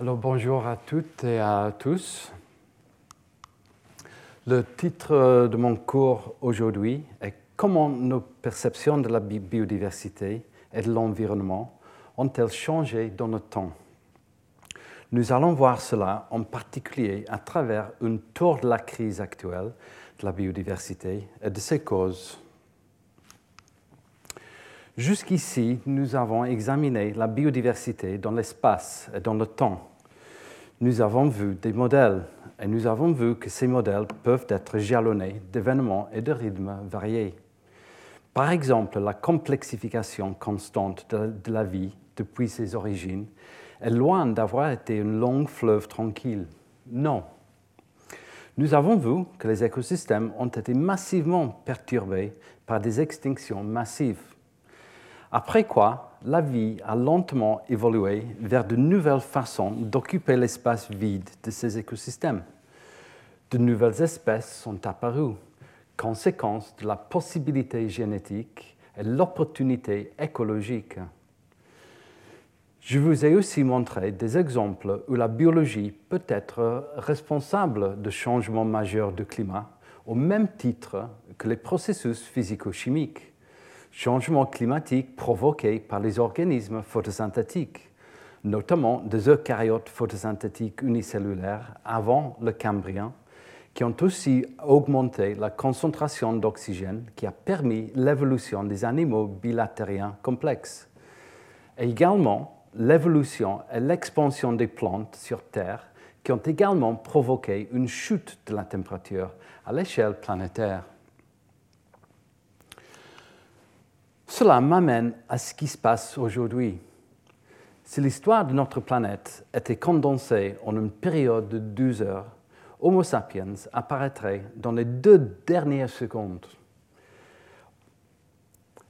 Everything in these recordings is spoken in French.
Alors bonjour à toutes et à tous. Le titre de mon cours aujourd'hui est Comment nos perceptions de la biodiversité et de l'environnement ont-elles changé dans le temps? Nous allons voir cela en particulier à travers une tour de la crise actuelle de la biodiversité et de ses causes. Jusqu'ici, nous avons examiné la biodiversité dans l'espace et dans le temps. Nous avons vu des modèles et nous avons vu que ces modèles peuvent être jalonnés d'événements et de rythmes variés. Par exemple, la complexification constante de la vie depuis ses origines est loin d'avoir été une longue fleuve tranquille. Non. Nous avons vu que les écosystèmes ont été massivement perturbés par des extinctions massives. Après quoi, la vie a lentement évolué vers de nouvelles façons d'occuper l'espace vide de ces écosystèmes. De nouvelles espèces sont apparues, conséquence de la possibilité génétique et l'opportunité écologique. Je vous ai aussi montré des exemples où la biologie peut être responsable de changements majeurs du climat au même titre que les processus physico-chimiques changements climatiques provoqués par les organismes photosynthétiques, notamment des eucaryotes photosynthétiques unicellulaires avant le Cambrien, qui ont aussi augmenté la concentration d'oxygène qui a permis l'évolution des animaux bilatériens complexes. Et également l'évolution et l'expansion des plantes sur Terre qui ont également provoqué une chute de la température à l'échelle planétaire. Cela m'amène à ce qui se passe aujourd'hui. Si l'histoire de notre planète était condensée en une période de 12 heures, Homo sapiens apparaîtrait dans les deux dernières secondes.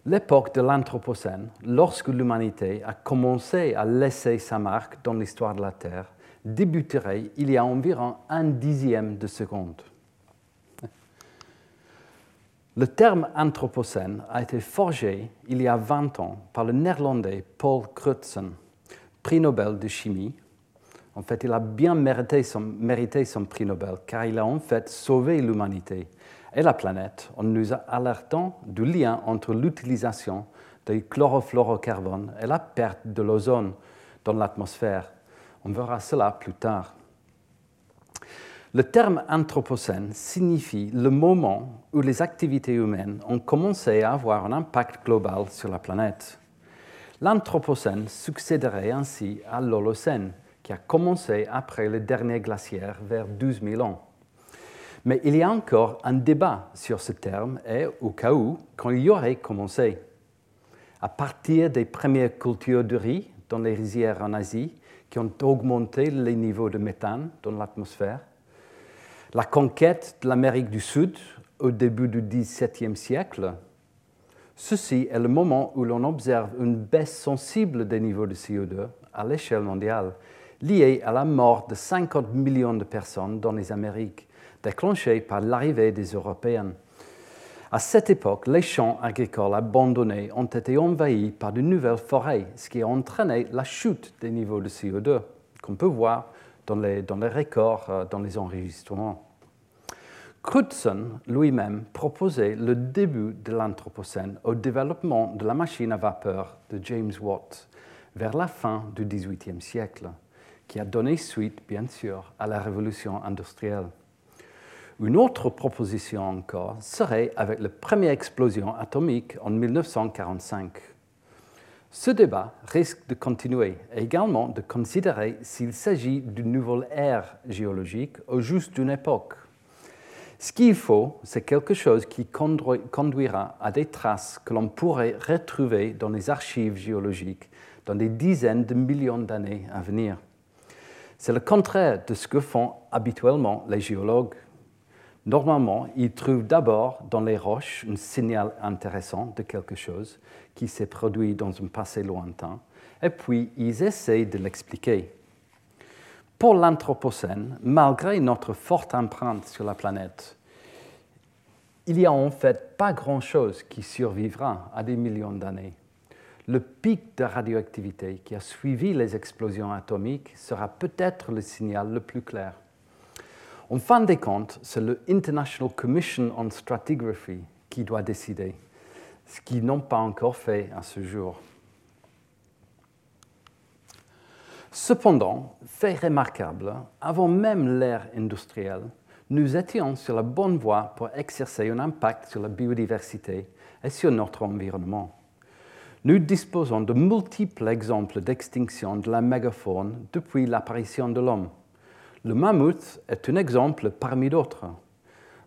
L'époque de l'Anthropocène, lorsque l'humanité a commencé à laisser sa marque dans l'histoire de la Terre, débuterait il y a environ un dixième de seconde. Le terme Anthropocène a été forgé il y a 20 ans par le néerlandais Paul Crutzen, prix Nobel de chimie. En fait, il a bien mérité son, mérité son prix Nobel car il a en fait sauvé l'humanité et la planète en nous alertant du lien entre l'utilisation du chlorofluorocarbone et la perte de l'ozone dans l'atmosphère. On verra cela plus tard. Le terme Anthropocène signifie le moment où les activités humaines ont commencé à avoir un impact global sur la planète. L'Anthropocène succéderait ainsi à l'Holocène, qui a commencé après le dernier glaciaire vers 12 000 ans. Mais il y a encore un débat sur ce terme et, au cas où, quand il y aurait commencé. À partir des premières cultures de riz dans les rizières en Asie, qui ont augmenté les niveaux de méthane dans l'atmosphère, la conquête de l'Amérique du Sud au début du XVIIe siècle, ceci est le moment où l'on observe une baisse sensible des niveaux de CO2 à l'échelle mondiale, liée à la mort de 50 millions de personnes dans les Amériques, déclenchée par l'arrivée des Européens. À cette époque, les champs agricoles abandonnés ont été envahis par de nouvelles forêts, ce qui a entraîné la chute des niveaux de CO2, qu'on peut voir dans les, records, euh, dans les enregistrements. Crutzen lui-même proposait le début de l'Anthropocène au développement de la machine à vapeur de James Watt vers la fin du XVIIIe siècle, qui a donné suite, bien sûr, à la révolution industrielle. Une autre proposition encore serait avec la première explosion atomique en 1945. Ce débat risque de continuer et également de considérer s'il s'agit d'une nouvelle ère géologique ou juste d'une époque. Ce qu'il faut, c'est quelque chose qui conduira à des traces que l'on pourrait retrouver dans les archives géologiques dans des dizaines de millions d'années à venir. C'est le contraire de ce que font habituellement les géologues. Normalement, ils trouvent d'abord dans les roches un signal intéressant de quelque chose qui s'est produit dans un passé lointain, et puis ils essaient de l'expliquer. Pour l'Anthropocène, malgré notre forte empreinte sur la planète, il n'y a en fait pas grand-chose qui survivra à des millions d'années. le pic de radioactivité qui a suivi les explosions atomiques sera peut-être le signal le plus clair. En fin de compte, c'est le International Commission on Stratigraphy qui doit décider, ce qu'ils n'ont pas encore fait à ce jour. Cependant, fait remarquable, avant même l'ère industrielle, nous étions sur la bonne voie pour exercer un impact sur la biodiversité et sur notre environnement. Nous disposons de multiples exemples d'extinction de la mégafaune depuis l'apparition de l'homme. Le mammouth est un exemple parmi d'autres.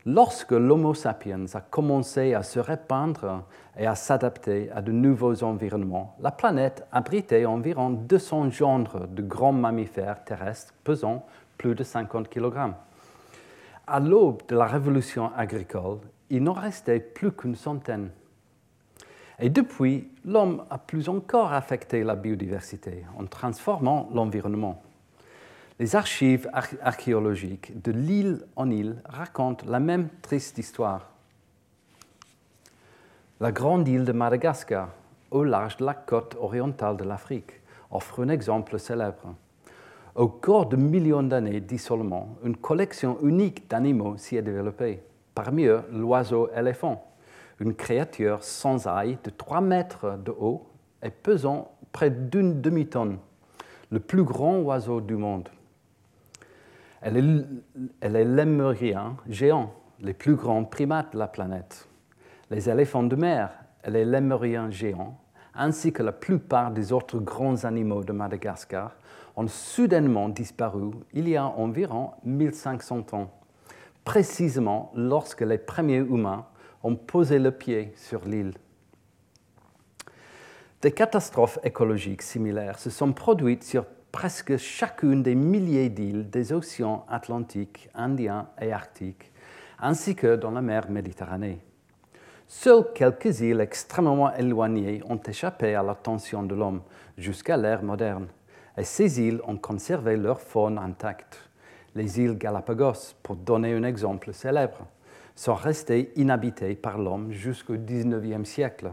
Lorsque l'Homo sapiens a commencé à se répandre et à s'adapter à de nouveaux environnements, la planète abritait environ 200 genres de grands mammifères terrestres pesant plus de 50 kg. À l'aube de la révolution agricole, il n'en restait plus qu'une centaine. Et depuis, l'homme a plus encore affecté la biodiversité en transformant l'environnement. Les archives archéologiques de l'île en île racontent la même triste histoire. La grande île de Madagascar, au large de la côte orientale de l'Afrique, offre un exemple célèbre. Au cours de millions d'années d'isolement, une collection unique d'animaux s'y est développée. Parmi eux, l'oiseau éléphant, une créature sans ail de 3 mètres de haut et pesant près d'une demi-tonne, le plus grand oiseau du monde. Elle est, lémurien géant, les plus grands primates de la planète. Les éléphants de mer et les lémuriens géants, ainsi que la plupart des autres grands animaux de Madagascar, ont soudainement disparu il y a environ 1500 ans, précisément lorsque les premiers humains ont posé le pied sur l'île. Des catastrophes écologiques similaires se sont produites sur presque chacune des milliers d'îles des océans Atlantique, Indien et Arctique, ainsi que dans la mer Méditerranée. Seules quelques îles extrêmement éloignées ont échappé à l'attention de l'homme jusqu'à l'ère moderne, et ces îles ont conservé leur faune intacte. Les îles Galapagos, pour donner un exemple célèbre, sont restées inhabitées par l'homme jusqu'au XIXe siècle,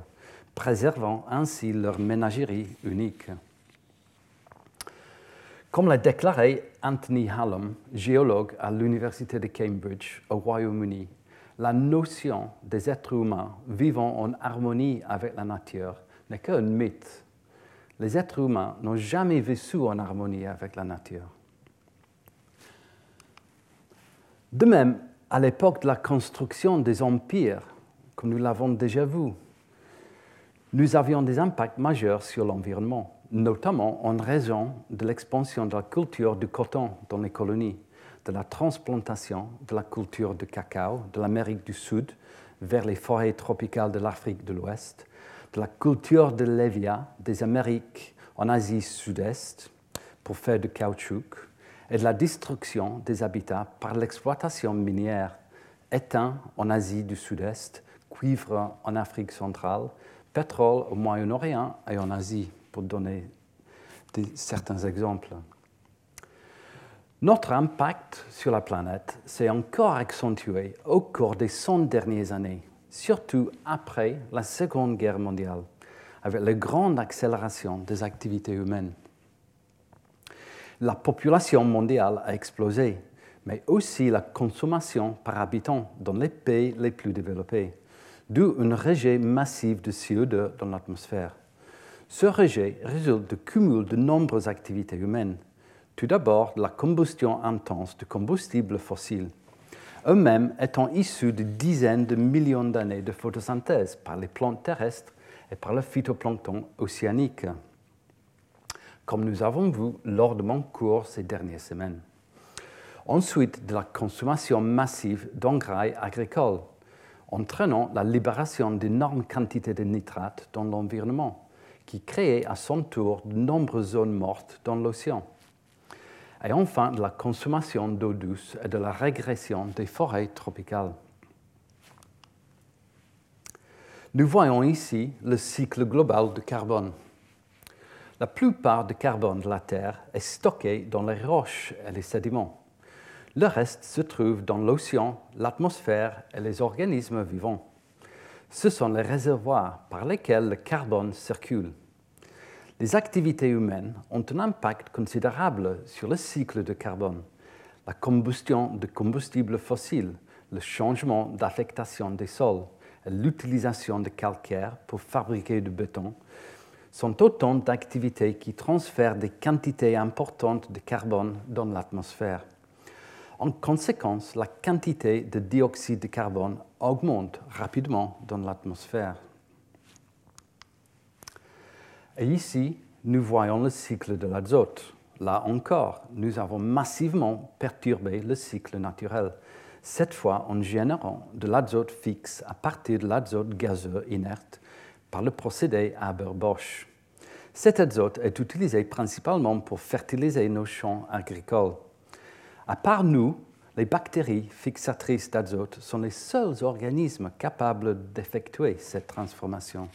préservant ainsi leur ménagerie unique. Comme l'a déclaré Anthony Hallam, géologue à l'Université de Cambridge au Royaume-Uni, la notion des êtres humains vivant en harmonie avec la nature n'est qu'un mythe. Les êtres humains n'ont jamais vécu en harmonie avec la nature. De même, à l'époque de la construction des empires, comme nous l'avons déjà vu, nous avions des impacts majeurs sur l'environnement notamment en raison de l'expansion de la culture du coton dans les colonies, de la transplantation de la culture du cacao de l'Amérique du Sud vers les forêts tropicales de l'Afrique de l'Ouest, de la culture de l'Evia des Amériques en Asie Sud-Est pour faire du caoutchouc, et de la destruction des habitats par l'exploitation minière, éteint en Asie du Sud-Est, cuivre en Afrique centrale, pétrole au Moyen-Orient et en Asie pour donner certains exemples. Notre impact sur la planète s'est encore accentué au cours des 100 dernières années, surtout après la Seconde Guerre mondiale, avec la grande accélération des activités humaines. La population mondiale a explosé, mais aussi la consommation par habitant dans les pays les plus développés, d'où une rejet massive de CO2 dans l'atmosphère. Ce rejet résulte du cumul de nombreuses activités humaines. Tout d'abord, la combustion intense de combustibles fossiles, eux-mêmes étant issus de dizaines de millions d'années de photosynthèse par les plantes terrestres et par le phytoplancton océanique, comme nous avons vu lors de mon cours ces dernières semaines. Ensuite, de la consommation massive d'engrais agricoles, entraînant la libération d'énormes quantités de nitrates dans l'environnement qui créait à son tour de nombreuses zones mortes dans l'océan. Et enfin, de la consommation d'eau douce et de la régression des forêts tropicales. Nous voyons ici le cycle global de carbone. La plupart du carbone de la Terre est stocké dans les roches et les sédiments. Le reste se trouve dans l'océan, l'atmosphère et les organismes vivants. Ce sont les réservoirs par lesquels le carbone circule. Les activités humaines ont un impact considérable sur le cycle de carbone. La combustion de combustibles fossiles, le changement d'affectation des sols l'utilisation de calcaire pour fabriquer du béton sont autant d'activités qui transfèrent des quantités importantes de carbone dans l'atmosphère. En conséquence, la quantité de dioxyde de carbone augmente rapidement dans l'atmosphère. Et ici, nous voyons le cycle de l'azote. Là encore, nous avons massivement perturbé le cycle naturel, cette fois en générant de l'azote fixe à partir de l'azote gazeux inerte par le procédé Haber-Bosch. Cet azote est utilisé principalement pour fertiliser nos champs agricoles. À part nous, les bactéries fixatrices d'azote sont les seuls organismes capables d'effectuer cette transformation.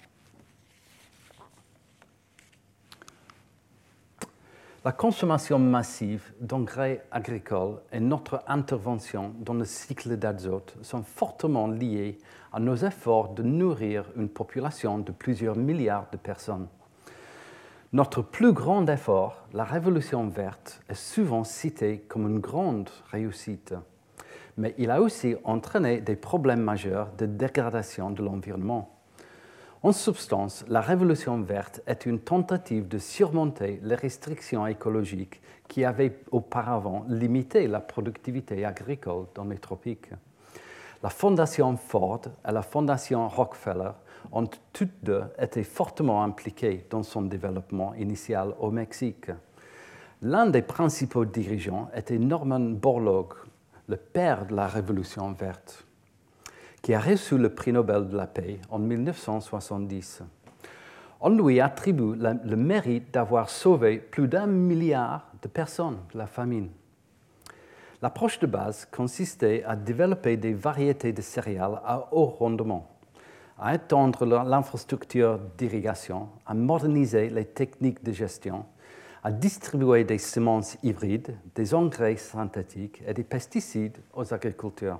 La consommation massive d'engrais agricoles et notre intervention dans le cycle d'azote sont fortement liées à nos efforts de nourrir une population de plusieurs milliards de personnes. Notre plus grand effort, la révolution verte, est souvent cité comme une grande réussite, mais il a aussi entraîné des problèmes majeurs de dégradation de l'environnement. En substance, la révolution verte est une tentative de surmonter les restrictions écologiques qui avaient auparavant limité la productivité agricole dans les tropiques. La fondation Ford et la fondation Rockefeller ont toutes deux été fortement impliquées dans son développement initial au Mexique. L'un des principaux dirigeants était Norman Borlaug, le père de la révolution verte qui a reçu le prix Nobel de la paix en 1970. On lui attribue le mérite d'avoir sauvé plus d'un milliard de personnes de la famine. L'approche de base consistait à développer des variétés de céréales à haut rendement, à étendre l'infrastructure d'irrigation, à moderniser les techniques de gestion, à distribuer des semences hybrides, des engrais synthétiques et des pesticides aux agriculteurs.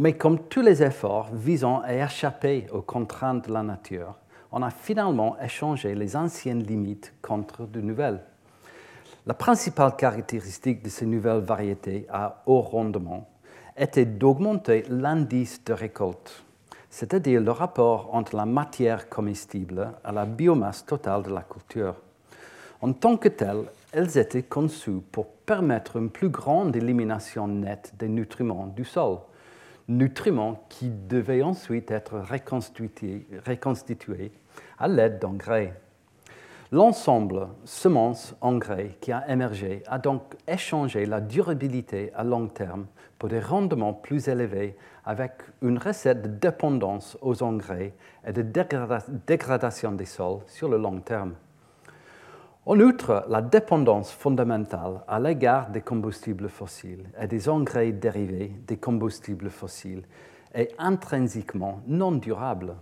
Mais comme tous les efforts visant à échapper aux contraintes de la nature, on a finalement échangé les anciennes limites contre de nouvelles. La principale caractéristique de ces nouvelles variétés à haut rendement était d'augmenter l'indice de récolte, c'est-à-dire le rapport entre la matière comestible et la biomasse totale de la culture. En tant que telles, elles étaient conçues pour permettre une plus grande élimination nette des nutriments du sol, nutriments qui devaient ensuite être reconstitués, à l'aide d'engrais. L'ensemble semences-engrais qui a émergé a donc échangé la durabilité à long terme pour des rendements plus élevés avec une recette de dépendance aux engrais et de dégradation des sols sur le long terme. En outre, la dépendance fondamentale à l'égard des combustibles fossiles et des engrais dérivés des combustibles fossiles est intrinsèquement non durable.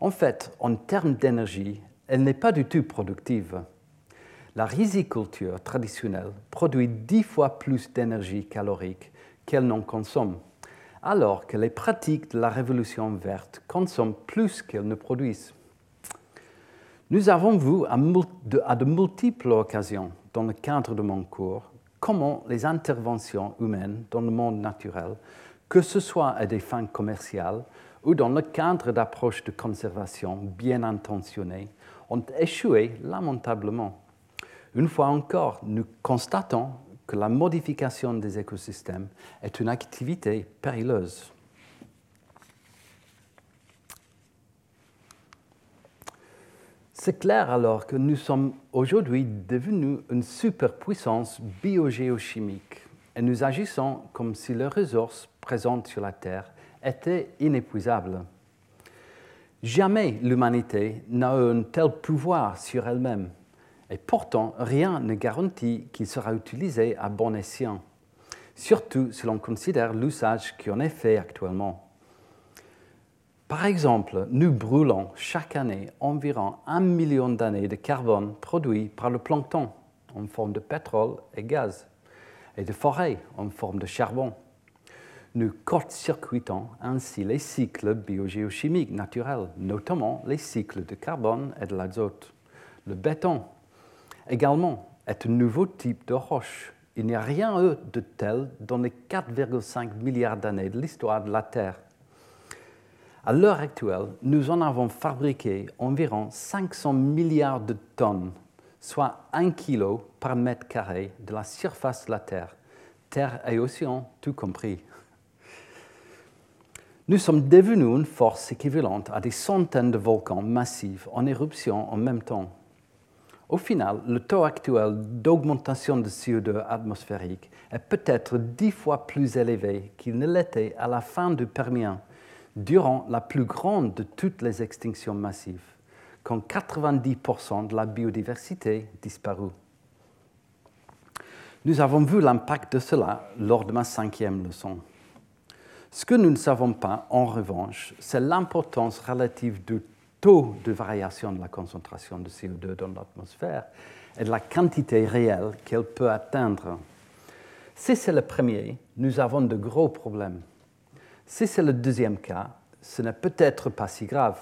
En fait, en termes d'énergie, elle n'est pas du tout productive. La riziculture traditionnelle produit dix fois plus d'énergie calorique qu'elle n'en consomme, alors que les pratiques de la révolution verte consomment plus qu'elles ne produisent. Nous avons vu à de multiples occasions dans le cadre de mon cours comment les interventions humaines dans le monde naturel, que ce soit à des fins commerciales ou dans le cadre d'approches de conservation bien intentionnées, ont échoué lamentablement. Une fois encore, nous constatons que la modification des écosystèmes est une activité périlleuse. C'est clair alors que nous sommes aujourd'hui devenus une superpuissance biogéochimique et nous agissons comme si les ressources présentes sur la Terre étaient inépuisables. Jamais l'humanité n'a eu un tel pouvoir sur elle-même et pourtant rien ne garantit qu'il sera utilisé à bon escient, surtout si l'on considère l'usage qui en est fait actuellement. Par exemple, nous brûlons chaque année environ un million d'années de carbone produit par le plancton en forme de pétrole et gaz, et de forêts en forme de charbon. Nous court-circuitons ainsi les cycles biogéochimiques naturels, notamment les cycles de carbone et de l'azote. Le béton, également, est un nouveau type de roche. Il n'y a rien de tel dans les 4,5 milliards d'années de l'histoire de la Terre. À l'heure actuelle, nous en avons fabriqué environ 500 milliards de tonnes, soit 1 kg par mètre carré de la surface de la Terre, Terre et océan tout compris. Nous sommes devenus une force équivalente à des centaines de volcans massifs en éruption en même temps. Au final, le taux actuel d'augmentation de CO2 atmosphérique est peut-être dix fois plus élevé qu'il ne l'était à la fin du Permien, durant la plus grande de toutes les extinctions massives, quand 90% de la biodiversité disparut. Nous avons vu l'impact de cela lors de ma cinquième leçon. Ce que nous ne savons pas, en revanche, c'est l'importance relative du taux de variation de la concentration de CO2 dans l'atmosphère et de la quantité réelle qu'elle peut atteindre. Si c'est le premier, nous avons de gros problèmes. Si c'est le deuxième cas, ce n'est peut-être pas si grave,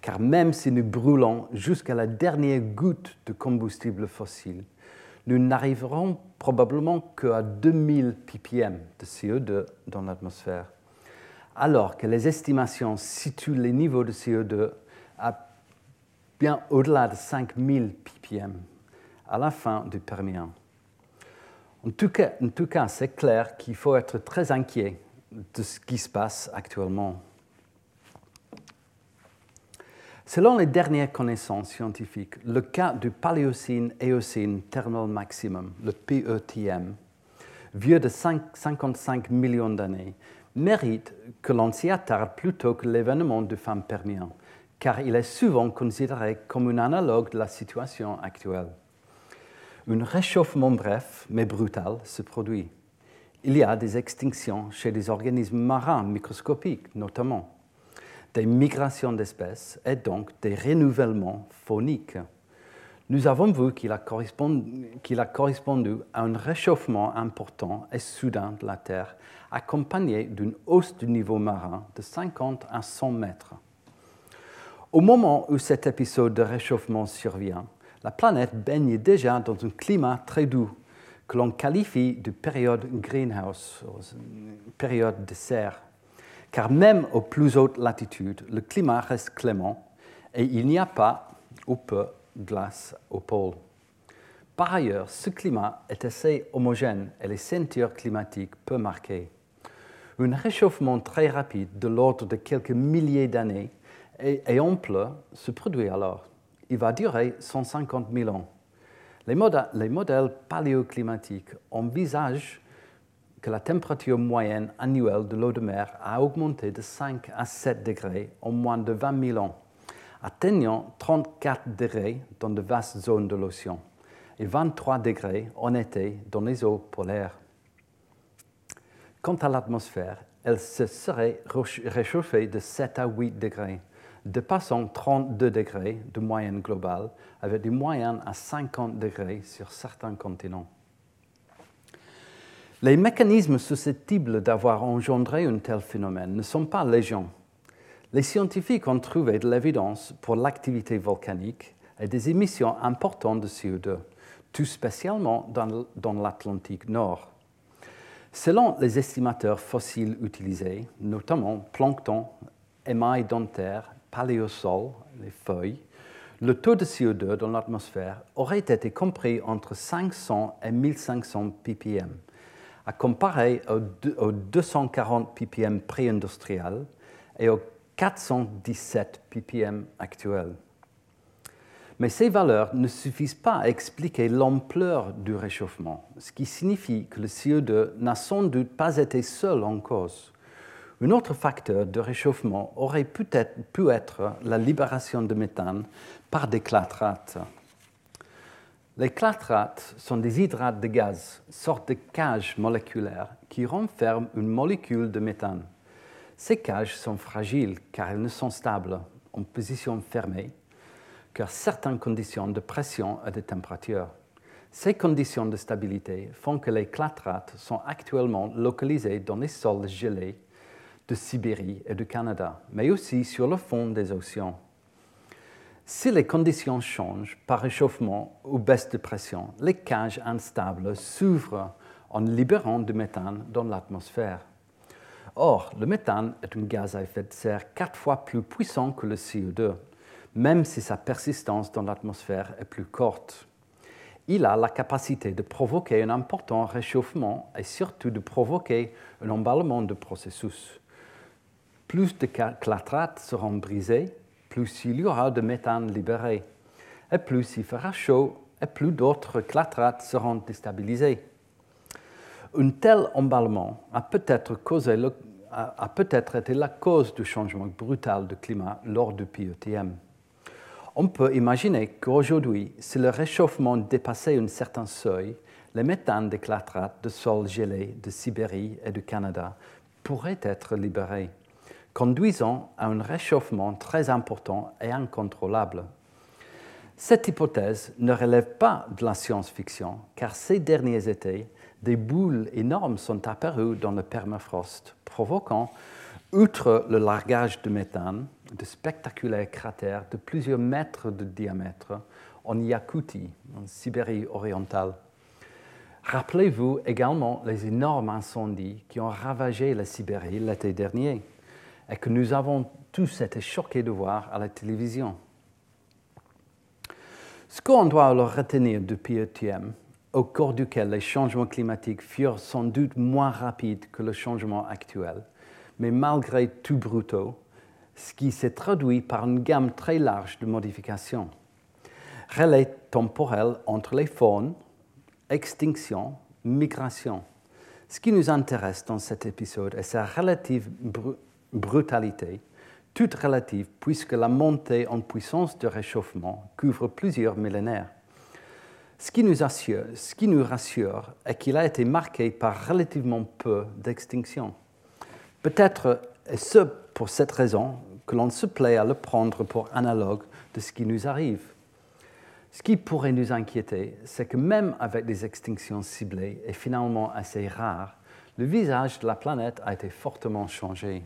car même si nous brûlons jusqu'à la dernière goutte de combustible fossile, nous n'arriverons probablement qu'à 2000 ppm de CO2 dans l'atmosphère, alors que les estimations situent les niveaux de CO2 à bien au-delà de 5000 ppm à la fin du Permien. En tout cas, c'est clair qu'il faut être très inquiet de ce qui se passe actuellement. Selon les dernières connaissances scientifiques, le cas du Paléocène-Éocène Thermal Maximum, le PETM, vieux de 55 millions d'années, mérite que l'on s'y attarde plutôt que l'événement du femme permien, car il est souvent considéré comme un analogue de la situation actuelle. Un réchauffement bref mais brutal se produit il y a des extinctions chez des organismes marins microscopiques notamment, des migrations d'espèces et donc des renouvellements phoniques. Nous avons vu qu'il a, correspondu à un réchauffement important et soudain de la Terre, accompagné d'une hausse du niveau marin de 50 à 100 mètres. Au moment où cet épisode de réchauffement survient, la planète baigne déjà dans un climat très doux que l'on qualifie de période greenhouse, période de serre, car même aux plus hautes latitudes, le climat reste clément et il n'y a pas ou peu de glace au pôle. Par ailleurs, ce climat est assez homogène et les ceintures climatiques peu marquées. Un réchauffement très rapide de l'ordre de quelques milliers d'années et, ample se produit alors. Il va durer 150 000 ans. Les, modèles, paléoclimatiques envisagent que la température moyenne annuelle de l'eau de mer a augmenté de 5 à 7 degrés en moins de 20 000 ans, atteignant 34 degrés dans de vastes zones de l'océan et 23 degrés en été dans les eaux polaires. Quant à l'atmosphère, elle se serait réchauffée de 7 à 8 degrés dépassant 32 degrés de moyenne globale, avec des moyennes à 50 degrés sur certains continents. Les mécanismes susceptibles d'avoir engendré un tel phénomène ne sont pas légion. Les scientifiques ont trouvé de l'évidence pour l'activité volcanique et des émissions importantes de CO2, tout spécialement dans, dans l'Atlantique Nord. Selon les estimateurs fossiles utilisés, notamment plancton, émail dentaire paléosol, les feuilles, le taux de CO2 dans l'atmosphère aurait été compris entre 500 et 1500 ppm, à comparer aux 240 ppm pré-industriels et aux 417 ppm actuels. Mais ces valeurs ne suffisent pas à expliquer l'ampleur du réchauffement, ce qui signifie que le CO2 n'a sans doute pas été seul en cause. Un autre facteur de réchauffement aurait peut-être pu être la libération de méthane par des clatrates. Les clatrates sont des hydrates de gaz, sorte de cages moléculaires qui renferment une molécule de méthane. Ces cages sont fragiles car elles ne sont stables en position fermée qu'à certaines conditions de pression et de température. Ces conditions de stabilité font que les clatrates sont actuellement localisés dans les sols gelés de Sibérie et du Canada, mais aussi sur le fond des océans. Si les conditions changent par réchauffement ou baisse de pression, les cages instables s'ouvrent en libérant du méthane dans l'atmosphère. Or, le méthane est un gaz à effet de serre quatre fois plus puissant que le CO2, même si sa persistance dans l'atmosphère est plus courte. Il a la capacité de provoquer un important réchauffement et surtout de provoquer un emballement de processus. Plus de clatrates seront brisées, plus il y aura de méthane libéré. Et plus il fera chaud, et plus d'autres clatrates seront déstabilisées. Un tel emballement a peut-être peut été la cause du changement brutal du climat lors du PETM. On peut imaginer qu'aujourd'hui, si le réchauffement dépassait un certain seuil, les méthanes des clatrates de sol gelé de Sibérie et du Canada pourraient être libérés, conduisant à un réchauffement très important et incontrôlable. Cette hypothèse ne relève pas de la science-fiction, car ces derniers étés, des boules énormes sont apparues dans le permafrost, provoquant, outre le largage de méthane, de spectaculaires cratères de plusieurs mètres de diamètre en Yakoutie, en Sibérie orientale. Rappelez-vous également les énormes incendies qui ont ravagé la Sibérie l'été dernier et que nous avons tous été choqués de voir à la télévision. Ce qu'on doit alors retenir du PETM au cours duquel les changements climatiques furent sans doute moins rapides que le changement actuel, mais malgré tout brutaux, ce qui s'est traduit par une gamme très large de modifications. Relais temporel entre les faunes, extinction, migration. Ce qui nous intéresse dans cet épisode est sa relative brutalité, toute relative puisque la montée en puissance de réchauffement couvre plusieurs millénaires. Ce qui nous, assure, ce qui nous rassure est qu'il a été marqué par relativement peu d'extinction. Peut-être est-ce pour cette raison que l'on se plaît à le prendre pour analogue de ce qui nous arrive. Ce qui pourrait nous inquiéter, c'est que même avec des extinctions ciblées et finalement assez rares, le visage de la planète a été fortement changé.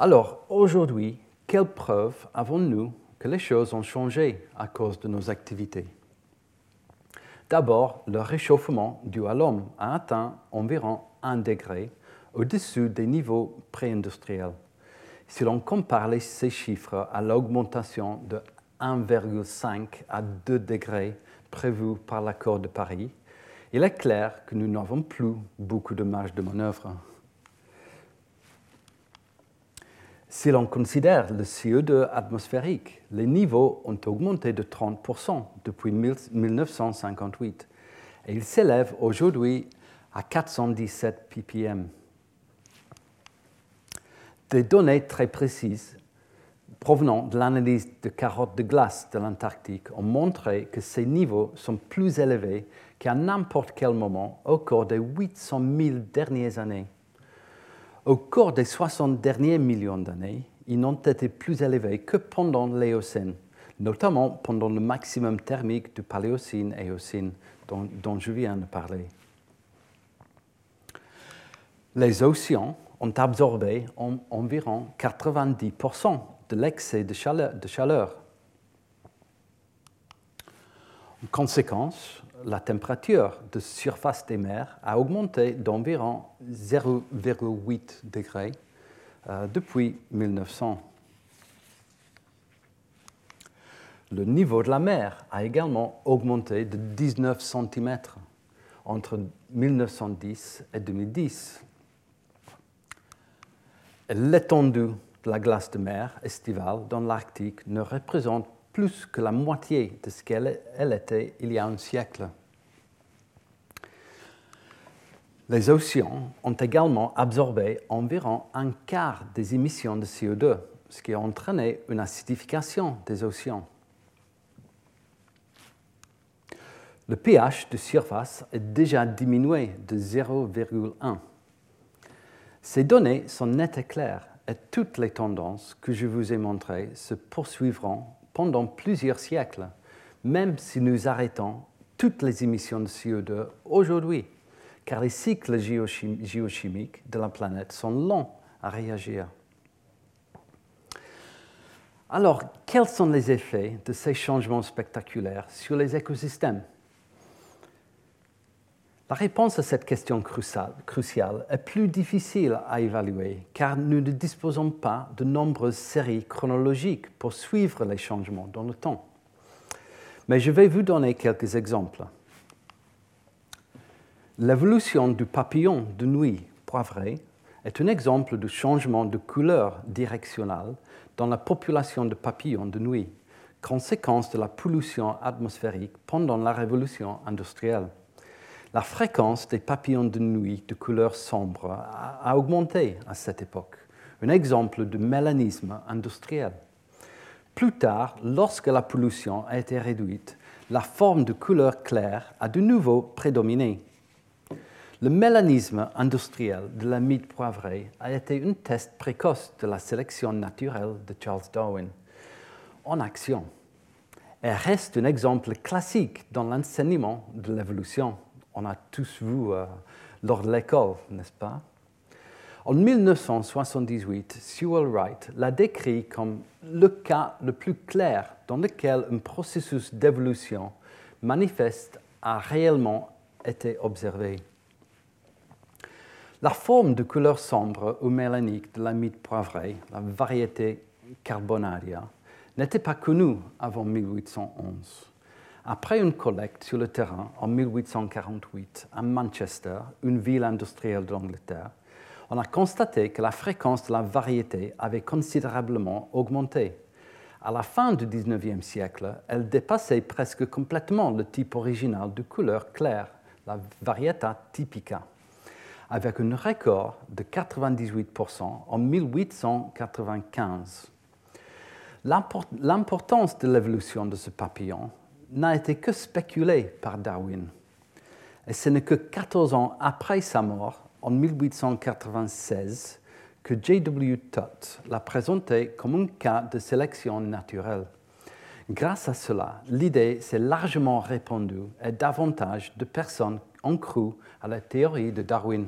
Alors, aujourd'hui, quelles preuves avons-nous que les choses ont changé à cause de nos activités? D'abord, le réchauffement dû à l'homme a atteint environ 1 degré au-dessus des niveaux pré-industriels. Si l'on compare ces chiffres à l'augmentation de 1,5 à 2 degrés prévue par l'accord de Paris, il est clair que nous n'avons plus beaucoup de marge de manœuvre. Si l'on considère le CO2 atmosphérique, les niveaux ont augmenté de 30% depuis 1958 et ils s'élèvent aujourd'hui à 417 ppm. Des données très précises provenant de l'analyse de carottes de glace de l'Antarctique ont montré que ces niveaux sont plus élevés qu'à n'importe quel moment au cours des 800 000 dernières années. Au cours des 60 derniers millions d'années, ils n'ont été plus élevés que pendant l'Éocène, notamment pendant le maximum thermique du Paléocène et Éocène dont, je viens de parler. Les océans ont absorbé environ 90% de l'excès de chaleur, de chaleur. En conséquence, la température de surface des mers a augmenté d'environ 0,8 degrés euh, depuis 1900. Le niveau de la mer a également augmenté de 19 cm entre 1910 et 2010. L'étendue de la glace de mer estivale dans l'Arctique ne représente plus que la moitié de ce qu'elle était il y a un siècle. Les océans ont également absorbé environ un quart des émissions de CO2, ce qui a entraîné une acidification des océans. Le pH de surface est déjà diminué de 0,1. Ces données sont nettes et claires et toutes les tendances que je vous ai montrées se poursuivront pendant plusieurs siècles, même si nous arrêtons toutes les émissions de CO2 aujourd'hui, car les cycles géochimiques de la planète sont longs à réagir. Alors, quels sont les effets de ces changements spectaculaires sur les écosystèmes? La réponse à cette question cruciale est plus difficile à évaluer car nous ne disposons pas de nombreuses séries chronologiques pour suivre les changements dans le temps. Mais je vais vous donner quelques exemples. L'évolution du papillon de nuit poivré est un exemple de changement de couleur directionnelle dans la population de papillons de nuit, conséquence de la pollution atmosphérique pendant la révolution industrielle. La fréquence des papillons de nuit de couleur sombre a, augmenté à cette époque, un exemple de mélanisme industriel. Plus tard, lorsque la pollution a été réduite, la forme de couleur claire a de nouveau prédominé. Le mélanisme industriel de la mythe poivrée a été un test précoce de la sélection naturelle de Charles Darwin en action et reste un exemple classique dans l'enseignement de l'évolution. On a tous vu euh, lors de l'école, n'est-ce pas? En 1978, Sewell Wright l'a décrit comme le cas le plus clair dans lequel un processus d'évolution manifeste a réellement été observé. La forme de couleur sombre ou mélanique de la mythe poivrée, la variété carbonaria, n'était pas connue avant 1811. Après une collecte sur le terrain en 1848 à Manchester, une ville industrielle d'Angleterre, on a constaté que la fréquence de la variété avait considérablement augmenté. À la fin du XIXe siècle, elle dépassait presque complètement le type original de couleur claire, la varieta typica avec un record de 98% en 1895. L'importance de l'évolution de ce papillon n'a été que spéculée par Darwin. Et ce n'est que 14 ans après sa mort, en 1896, que J.W. Tutt l'a présenté comme un cas de sélection naturelle. Grâce à cela, l'idée s'est largement répandue et davantage de personnes ont cru à la théorie de Darwin.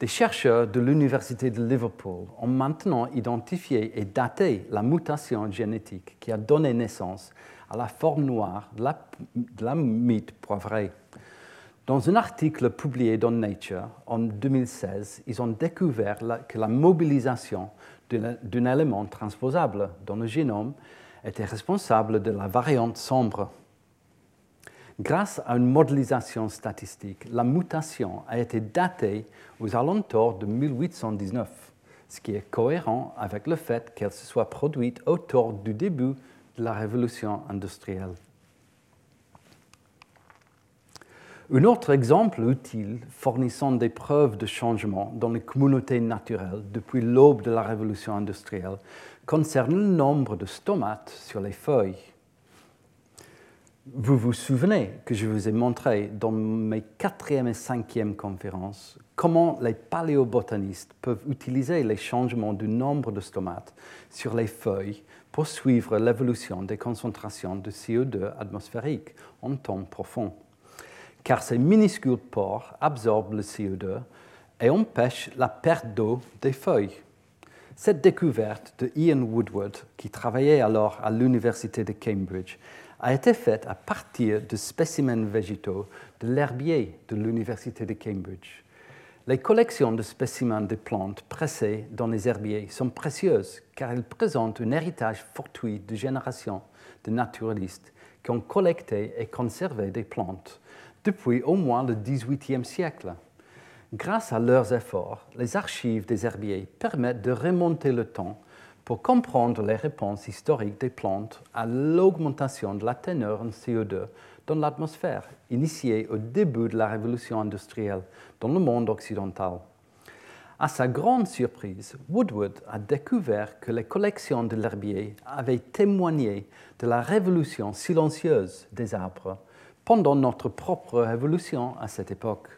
Des chercheurs de l'Université de Liverpool ont maintenant identifié et daté la mutation génétique qui a donné naissance à la forme noire de la, mythe poivrée. Dans un article publié dans Nature en 2016, ils ont découvert que la mobilisation d'un élément transposable dans le génome était responsable de la variante sombre Grâce à une modélisation statistique, la mutation a été datée aux alentours de 1819, ce qui est cohérent avec le fait qu'elle se soit produite autour du début de la révolution industrielle. Un autre exemple utile fournissant des preuves de changement dans les communautés naturelles depuis l'aube de la révolution industrielle concerne le nombre de stomates sur les feuilles. Vous vous souvenez que je vous ai montré dans mes quatrième et cinquième conférences comment les paléobotanistes peuvent utiliser les changements du nombre de stomates sur les feuilles pour suivre l'évolution des concentrations de CO2 atmosphérique en temps profond. Car ces minuscules pores absorbent le CO2 et empêchent la perte d'eau des feuilles. Cette découverte de Ian Woodward, qui travaillait alors à l'Université de Cambridge, a été faite à partir de spécimens végétaux de l'herbier de l'Université de Cambridge. Les collections de spécimens de plantes pressées dans les herbiers sont précieuses car elles présentent un héritage fortuit de générations de naturalistes qui ont collecté et conservé des plantes depuis au moins le XVIIIe siècle. Grâce à leurs efforts, les archives des herbiers permettent de remonter le temps pour comprendre les réponses historiques des plantes à l'augmentation de la teneur en CO2 dans l'atmosphère, initiée au début de la révolution industrielle dans le monde occidental. À sa grande surprise, Woodward a découvert que les collections de l'herbier avaient témoigné de la révolution silencieuse des arbres pendant notre propre révolution à cette époque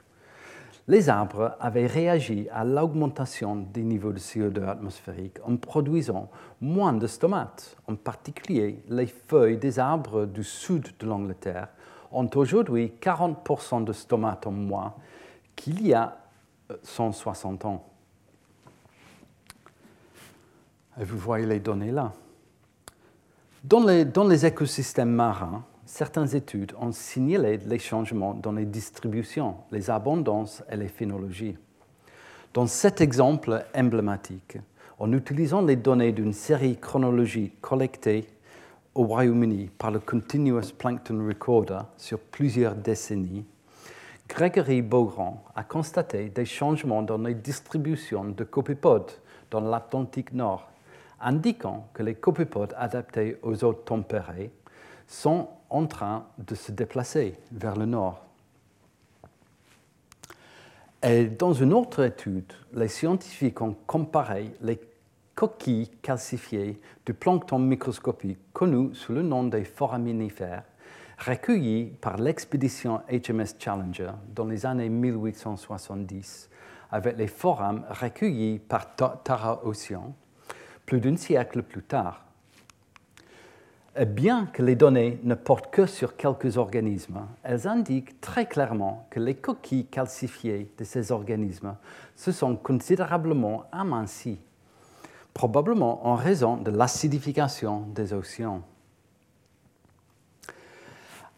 les arbres avaient réagi à l'augmentation des niveaux de CO2 atmosphérique en produisant moins de stomates. En particulier, les feuilles des arbres du sud de l'Angleterre ont aujourd'hui 40% de stomates en moins qu'il y a 160 euh, ans. Et vous voyez les données là. Dans les, dans les écosystèmes marins, certaines études ont signalé les changements dans les distributions, les abondances et les phénologies. Dans cet exemple emblématique, en utilisant les données d'une série chronologique collectée au Royaume-Uni par le Continuous Plankton Recorder sur plusieurs décennies, Gregory Beaugrand a constaté des changements dans les distributions de copépodes dans l'Atlantique Nord, indiquant que les copépodes adaptés aux eaux tempérées sont en train de se déplacer vers le nord. Et dans une autre étude, les scientifiques ont comparé les coquilles calcifiées du plancton microscopique connu sous le nom des foraminifères, recueillies par l'expédition HMS Challenger dans les années 1870, avec les forams recueillis par Tara Ocean plus d'un siècle plus tard. Bien que les données ne portent que sur quelques organismes, elles indiquent très clairement que les coquilles calcifiées de ces organismes se sont considérablement amincies probablement en raison de l'acidification des océans.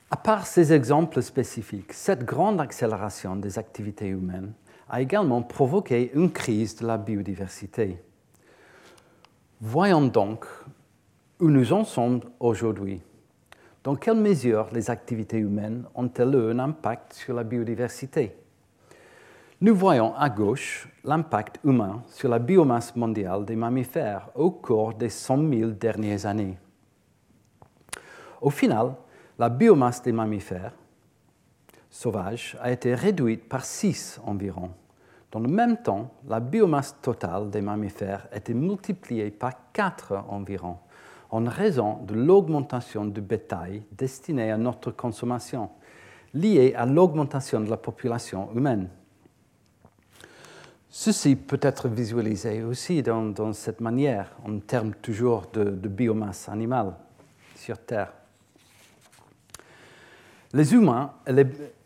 À part ces exemples spécifiques, cette grande accélération des activités humaines a également provoqué une crise de la biodiversité. Voyons donc où nous en sommes aujourd'hui. Dans quelle mesure les activités humaines ont-elles un impact sur la biodiversité? Nous voyons à gauche l'impact humain sur la biomasse mondiale des mammifères au cours des 100 000 dernières années. Au final, la biomasse des mammifères sauvages a été réduite par 6 environ. Dans le même temps, la biomasse totale des mammifères a été multipliée par 4 environ, en raison de l'augmentation du bétail destiné à notre consommation, liée à l'augmentation de la population humaine. Ceci peut être visualisé aussi dans, cette manière, en termes toujours de, biomasse animale sur Terre. Les humains,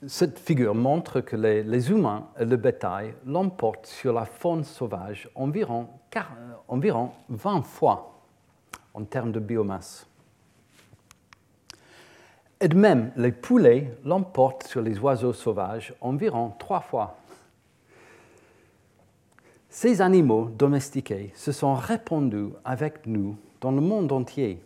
cette figure montre que les, humains et le bétail l'emportent sur la faune sauvage environ, environ 20 fois en termes de biomasse. Et de même, les poulets l'emportent sur les oiseaux sauvages environ trois fois. Ces animaux domestiqués se sont répandus avec nous dans le monde entier.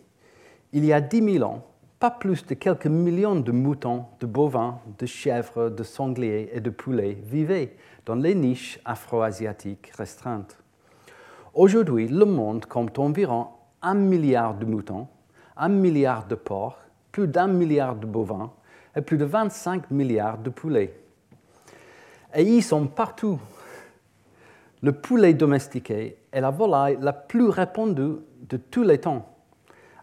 Il y a dix mille ans, pas plus de quelques millions de moutons, de bovins, de chèvres, de sangliers et de poulets vivaient dans les niches afro-asiatiques restreintes. Aujourd'hui, le monde compte environ un milliard de moutons, un milliard de porcs, plus d'un milliard de bovins et plus de 25 milliards de poulets. Et ils sont partout le poulet domestiqué est la volaille la plus répandue de tous les temps.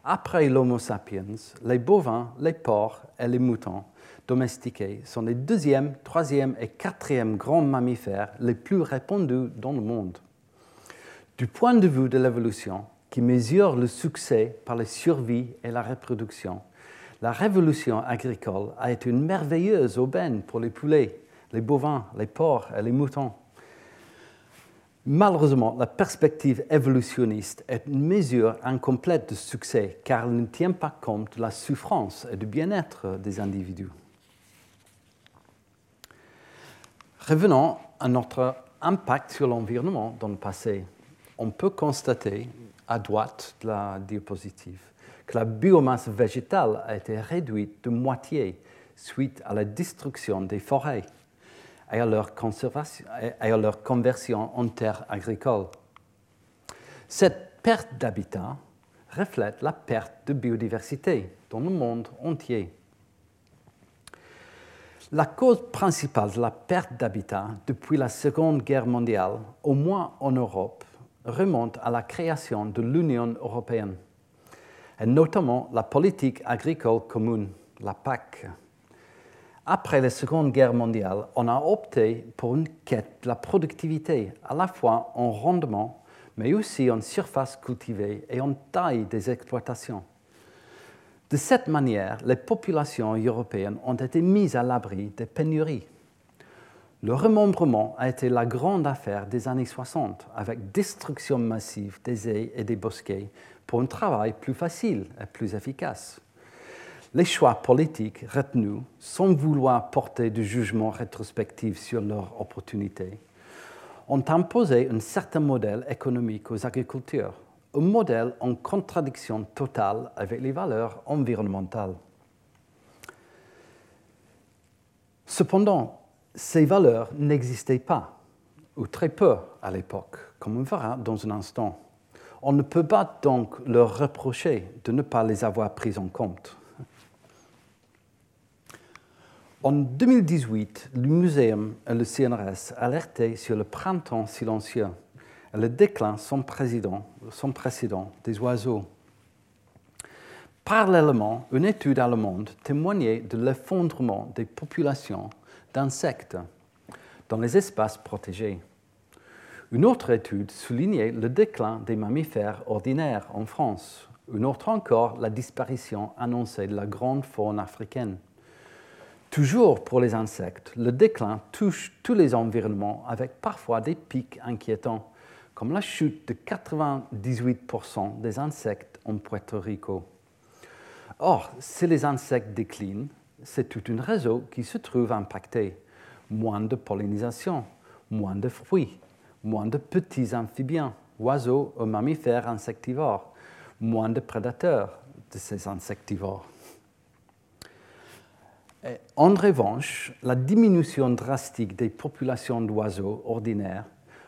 Après l'Homo sapiens, les bovins, les porcs et les moutons domestiqués sont les deuxièmes, troisième et quatrième grands mammifères les plus répandus dans le monde. Du point de vue de l'évolution, qui mesure le succès par la survie et la reproduction, la révolution agricole a été une merveilleuse aubaine pour les poulets, les bovins, les porcs et les moutons. Malheureusement, la perspective évolutionniste est une mesure incomplète de succès car elle ne tient pas compte de la souffrance et du bien-être des individus. Revenons à notre impact sur l'environnement dans le passé. On peut constater, à droite de la diapositive, que la biomasse végétale a été réduite de moitié suite à la destruction des forêts et à leur, conversion en terres agricoles. Cette perte d'habitat reflète la perte de biodiversité dans le monde entier. La cause principale de la perte d'habitat depuis la Seconde Guerre mondiale, au moins en Europe, remonte à la création de l'Union européenne, et notamment la politique agricole commune, la PAC. Après la Seconde Guerre mondiale, on a opté pour une quête de la productivité, à la fois en rendement, mais aussi en surface cultivée et en taille des exploitations. De cette manière, les populations européennes ont été mises à l'abri des pénuries. Le remembrement a été la grande affaire des années 60, avec destruction massive des haies et des bosquets pour un travail plus facile et plus efficace. Les choix politiques retenus, sans vouloir porter de jugement rétrospectif sur leur opportunité, ont imposé un certain modèle économique aux agriculteurs, un modèle en contradiction totale avec les valeurs environnementales. Cependant, ces valeurs n'existaient pas, ou très peu à l'époque, comme on verra dans un instant. On ne peut pas donc leur reprocher de ne pas les avoir prises en compte. En 2018, le Muséum et le CNRS alertaient sur le printemps silencieux et le déclin sans précédent, sans précédent des oiseaux. Parallèlement, une étude allemande témoignait de l'effondrement des populations d'insectes dans les espaces protégés. Une autre étude soulignait le déclin des mammifères ordinaires en France. Une autre encore, la disparition annoncée de la grande faune africaine. Toujours pour les insectes, le déclin touche tous les environnements avec parfois des pics inquiétants, comme la chute de 98% des insectes en Puerto Rico. Or, si les insectes déclinent, c'est tout un réseau qui se trouve impacté. Moins de pollinisation, moins de fruits, moins de petits amphibiens, oiseaux ou mammifères insectivores, moins de prédateurs de ces insectivores. en revanche, la diminution drastique des populations d'oiseaux ordinaires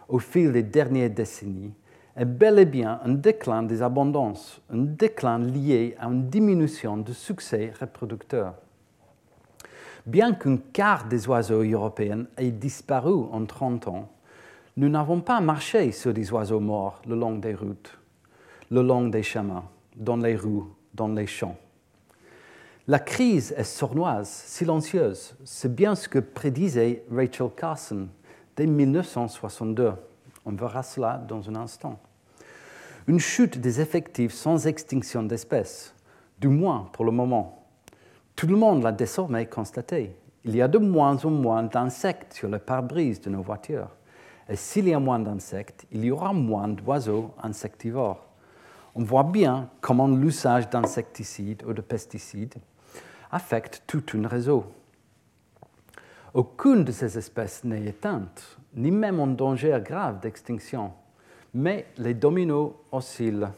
au fil des dernières décennies est bel et bien un déclin des abondances, un déclin lié à une diminution du succès reproducteur. Bien qu'un quart des oiseaux européens ait disparu en 30 ans, nous n'avons pas marché sur des oiseaux morts le long des routes, le long des chemins, dans les rues, dans les champs. La crise est sournoise, silencieuse. C'est bien ce que prédisait Rachel Carson dès 1962. On verra cela dans un instant. Une chute des effectifs sans extinction d'espèces, du moins pour le moment. Tout le monde l'a désormais constaté. Il y a de moins en moins d'insectes sur le pare-brise de nos voitures. Et s'il y a moins d'insectes, il y aura moins d'oiseaux insectivores. On voit bien comment l'usage d'insecticides ou de pesticides affecte tout un réseau. Aucune de ces espèces n'est éteinte, ni même en danger grave d'extinction, mais les dominos oscillent.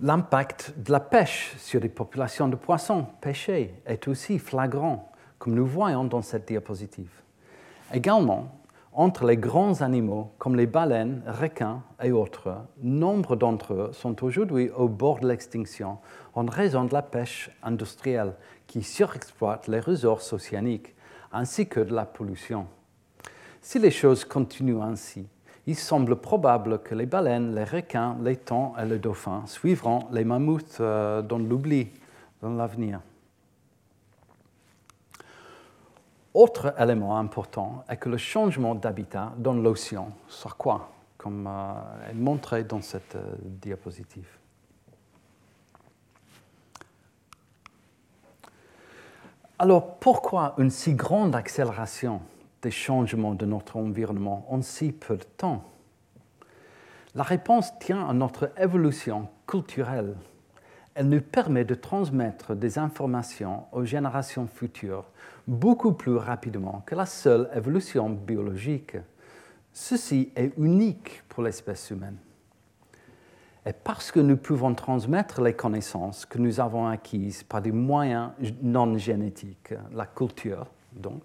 L'impact de la pêche sur les populations de poissons pêchés est aussi flagrant, comme nous voyons dans cette diapositive. Également, entre les grands animaux comme les baleines, requins et autres, nombre d'entre eux sont aujourd'hui au bord de l'extinction en raison de la pêche industrielle qui surexploite les ressources océaniques ainsi que de la pollution. Si les choses continuent ainsi, il semble probable que les baleines, les requins, les thons et les dauphins suivront les mammouths euh, dans l'oubli dans l'avenir. Autre élément important est que le changement d'habitat dans l'océan soit quoi, comme euh, est montré dans cette euh, diapositive. Alors pourquoi une si grande accélération des changements de notre environnement en si peu de temps La réponse tient à notre évolution culturelle. Elle nous permet de transmettre des informations aux générations futures beaucoup plus rapidement que la seule évolution biologique. Ceci est unique pour l'espèce humaine. Et parce que nous pouvons transmettre les connaissances que nous avons acquises par des moyens non génétiques, la culture donc,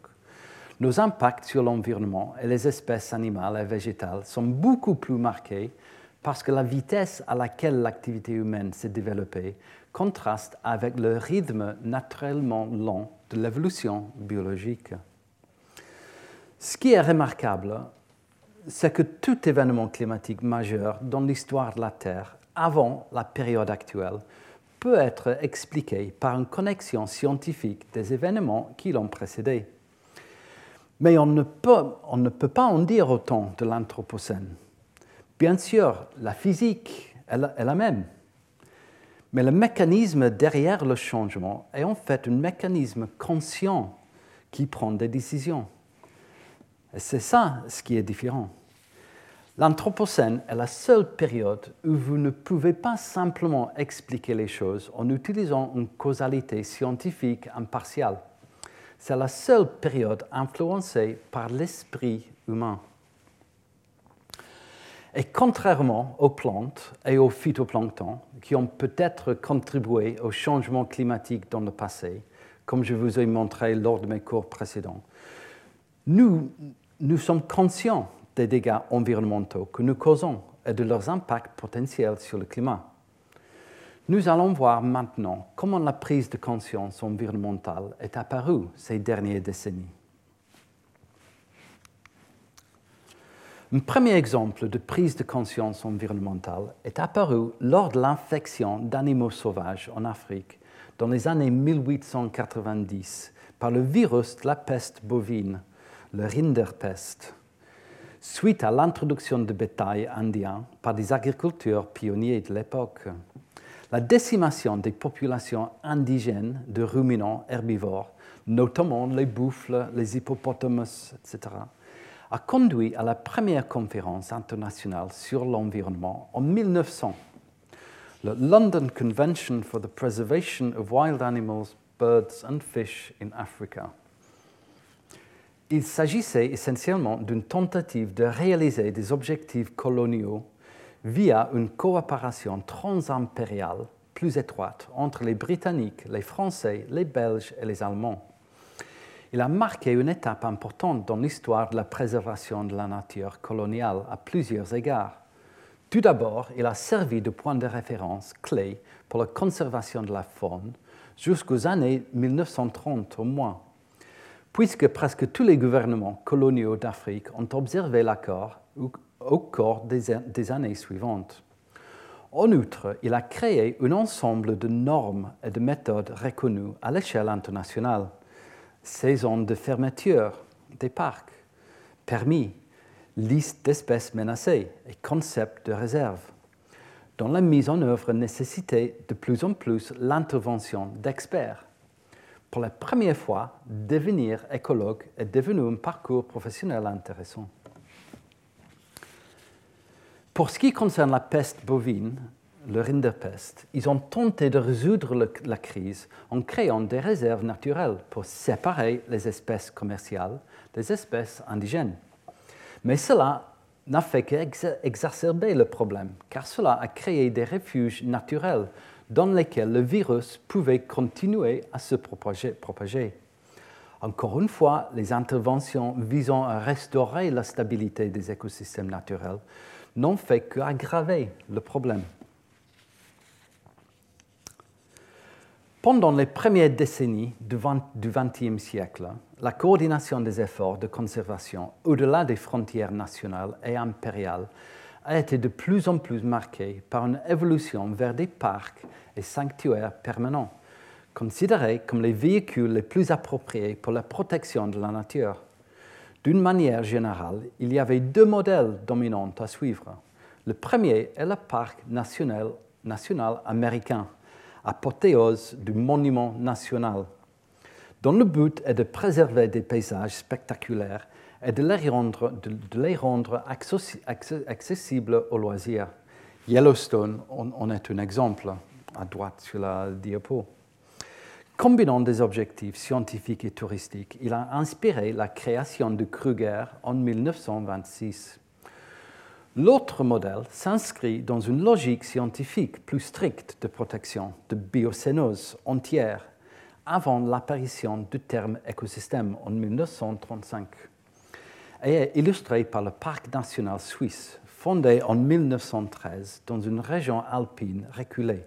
nos impacts sur l'environnement et les espèces animales et végétales sont beaucoup plus marqués parce que la vitesse à laquelle l'activité humaine s'est développée contraste avec le rythme naturellement lent de l'évolution biologique. Ce qui est remarquable, c'est que tout événement climatique majeur dans l'histoire de la Terre avant la période actuelle peut être expliqué par une connexion scientifique des événements qui l'ont précédé. Mais on ne, peut, pas en dire autant de l'Anthropocène. Bien sûr, la physique est la même. Mais le mécanisme derrière le changement est en fait un mécanisme conscient qui prend des décisions. Et c'est ça ce qui est différent. L'Anthropocène est la seule période où vous ne pouvez pas simplement expliquer les choses en utilisant une causalité scientifique impartiale. C'est la seule période influencée par l'esprit humain. Et contrairement aux plantes et aux phytoplanctons, qui ont peut-être contribué au changement climatique dans le passé, comme je vous ai montré lors de mes cours précédents, nous, nous sommes conscients des dégâts environnementaux que nous causons et de leurs impacts potentiels sur le climat. Nous allons voir maintenant comment la prise de conscience environnementale est apparue ces dernières décennies. Un premier exemple de prise de conscience environnementale est apparu lors de l'infection d'animaux sauvages en Afrique dans les années 1890 par le virus de la peste bovine, le Rinderpest, suite à l'introduction de bétail indien par des agriculteurs pionniers de l'époque. La décimation des populations indigènes de ruminants herbivores, notamment les bouffles, les hippopotamus, etc., a conduit à la première conférence internationale sur l'environnement en 1900, la London Convention for the Preservation of Wild Animals, Birds and Fish in Africa. Il s'agissait essentiellement d'une tentative de réaliser des objectifs coloniaux via une coopération transimpériale plus étroite entre les Britanniques, les Français, les Belges et les Allemands il a marqué une étape importante dans l'histoire de la préservation de la nature coloniale à plusieurs égards. Tout d'abord, il a servi de point de référence clé pour la conservation de la faune jusqu'aux années 1930 au moins, puisque presque tous les gouvernements coloniaux d'Afrique ont observé l'accord au cours des années suivantes. En outre, il a créé un ensemble de normes et de méthodes reconnues à l'échelle internationale saison de fermeture des parcs, permis, liste d'espèces menacées et concept de réserve, dont la mise en œuvre nécessitait de plus en plus l'intervention d'experts. Pour la première fois, devenir écologue est devenu un parcours professionnel intéressant. Pour ce qui concerne la peste bovine, le Rinderpest, ils ont tenté de résoudre la crise en créant des réserves naturelles pour séparer les espèces commerciales des espèces indigènes. Mais cela n'a fait qu'exacerber le problème, car cela a créé des refuges naturels dans lesquels le virus pouvait continuer à se propager. Encore une fois, les interventions visant à restaurer la stabilité des écosystèmes naturels n'ont fait qu'aggraver le problème. Pendant les premières décennies du XXe siècle, la coordination des efforts de conservation au-delà des frontières nationales et impériales a été de plus en plus marquée par une évolution vers des parcs et sanctuaires permanents, considérés comme les véhicules les plus appropriés pour la protection de la nature. D'une manière générale, il y avait deux modèles dominants à suivre. Le premier est le parc national, américain apothéose du monument national, dont le but est de préserver des paysages spectaculaires et de, les rendre accessibles aux loisirs. Yellowstone en, est un exemple, à droite sur la diapo. Combinant des objectifs scientifiques et touristiques, il a inspiré la création de Kruger en 1926. L'autre modèle s'inscrit dans une logique scientifique plus stricte de protection, de biocénose entière, avant l'apparition du terme écosystème en 1935, et est illustré par le Parc national suisse, fondé en 1913 dans une région alpine reculée.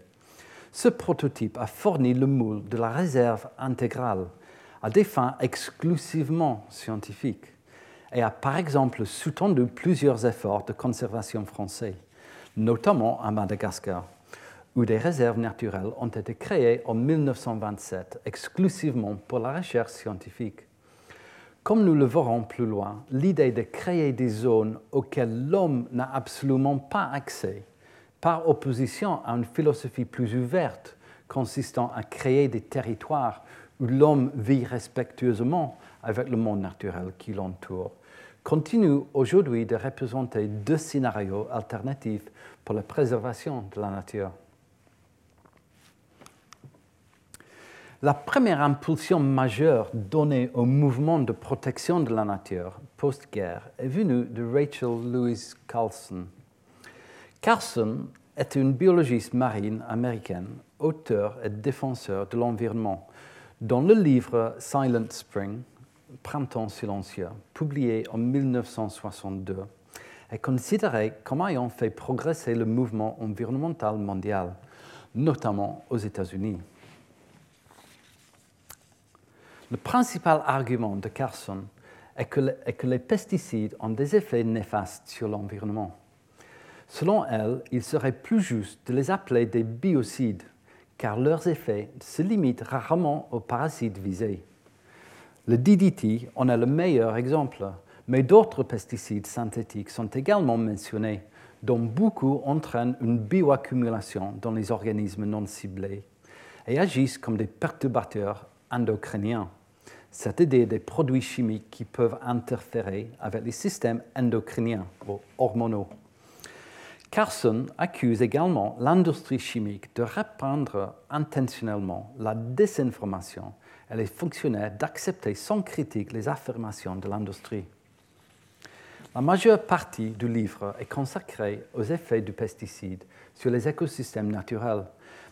Ce prototype a fourni le moule de la réserve intégrale à des fins exclusivement scientifiques et a par exemple sous-tendu plusieurs efforts de conservation français, notamment à Madagascar, où des réserves naturelles ont été créées en 1927 exclusivement pour la recherche scientifique. Comme nous le verrons plus loin, l'idée de créer des zones auxquelles l'homme n'a absolument pas accès par opposition à une philosophie plus ouverte consistant à créer des territoires où l'homme vit respectueusement avec le monde naturel qui l'entoure, continue aujourd'hui de représenter deux scénarios alternatifs pour la préservation de la nature. La première impulsion majeure donnée au mouvement de protection de la nature post-guerre est venue de Rachel Louise Carlson. Carlson est une biologiste marine américaine, auteur et défenseur de l'environnement. Dans le livre Silent Spring, Printemps silencieux, publié en 1962, est considéré comme ayant fait progresser le mouvement environnemental mondial, notamment aux États-Unis. Le principal argument de Carson est que les pesticides ont des effets néfastes sur l'environnement. Selon elle, il serait plus juste de les appeler des biocides, car leurs effets se limitent rarement aux parasites visés. Le DDT en est le meilleur exemple, mais d'autres pesticides synthétiques sont également mentionnés, dont beaucoup entraînent une bioaccumulation dans les organismes non ciblés et agissent comme des perturbateurs endocriniens, c'est-à-dire des produits chimiques qui peuvent interférer avec les systèmes endocriniens ou hormonaux. Carson accuse également l'industrie chimique de répandre intentionnellement la désinformation et les fonctionnaires d'accepter sans critique les affirmations de l'industrie. La majeure partie du livre est consacrée aux effets du pesticide sur les écosystèmes naturels,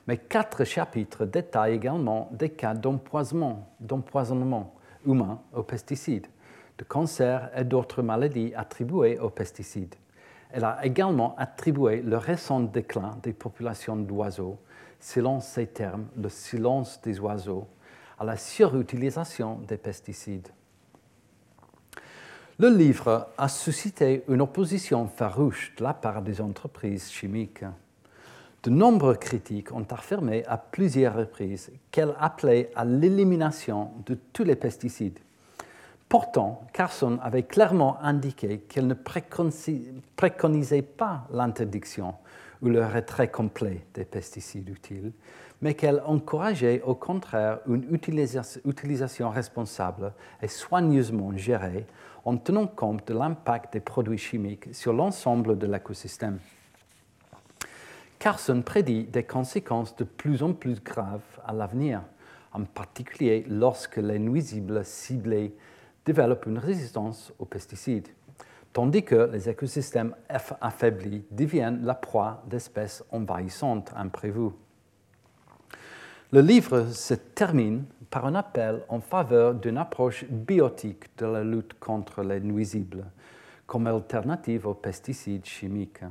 mais quatre chapitres détaillent également des cas d'empoisonnement humain aux pesticides, de cancer et d'autres maladies attribuées aux pesticides. Elle a également attribué le récent déclin des populations d'oiseaux, selon ses termes, le silence des oiseaux, à la surutilisation des pesticides. Le livre a suscité une opposition farouche de la part des entreprises chimiques. De nombreux critiques ont affirmé à plusieurs reprises qu'elle appelait à l'élimination de tous les pesticides. Pourtant, Carson avait clairement indiqué qu'elle ne préconisait pas l'interdiction ou le retrait complet des pesticides utiles, mais qu'elle encourageait au contraire une utilisation responsable et soigneusement gérée en tenant compte de l'impact des produits chimiques sur l'ensemble de l'écosystème. Carson prédit des conséquences de plus en plus graves à l'avenir, en particulier lorsque les nuisibles ciblés développent une résistance aux pesticides, tandis que les écosystèmes affaiblis deviennent la proie d'espèces envahissantes imprévues. Le livre se termine par un appel en faveur d'une approche biotique de la lutte contre les nuisibles, comme alternative aux pesticides chimiques.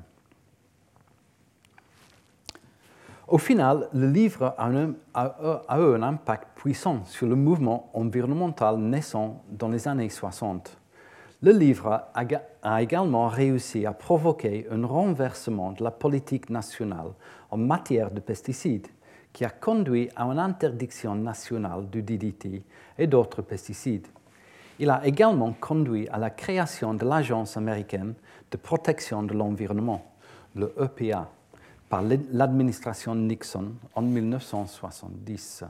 Au final, le livre a, eu un impact puissant sur le mouvement environnemental naissant dans les années 60. Le livre a, également réussi à provoquer un renversement de la politique nationale en matière de pesticides, qui a conduit à une interdiction nationale du DDT et d'autres pesticides. Il a également conduit à la création de l'Agence américaine de protection de l'environnement, le EPA par l'administration Nixon en 1970.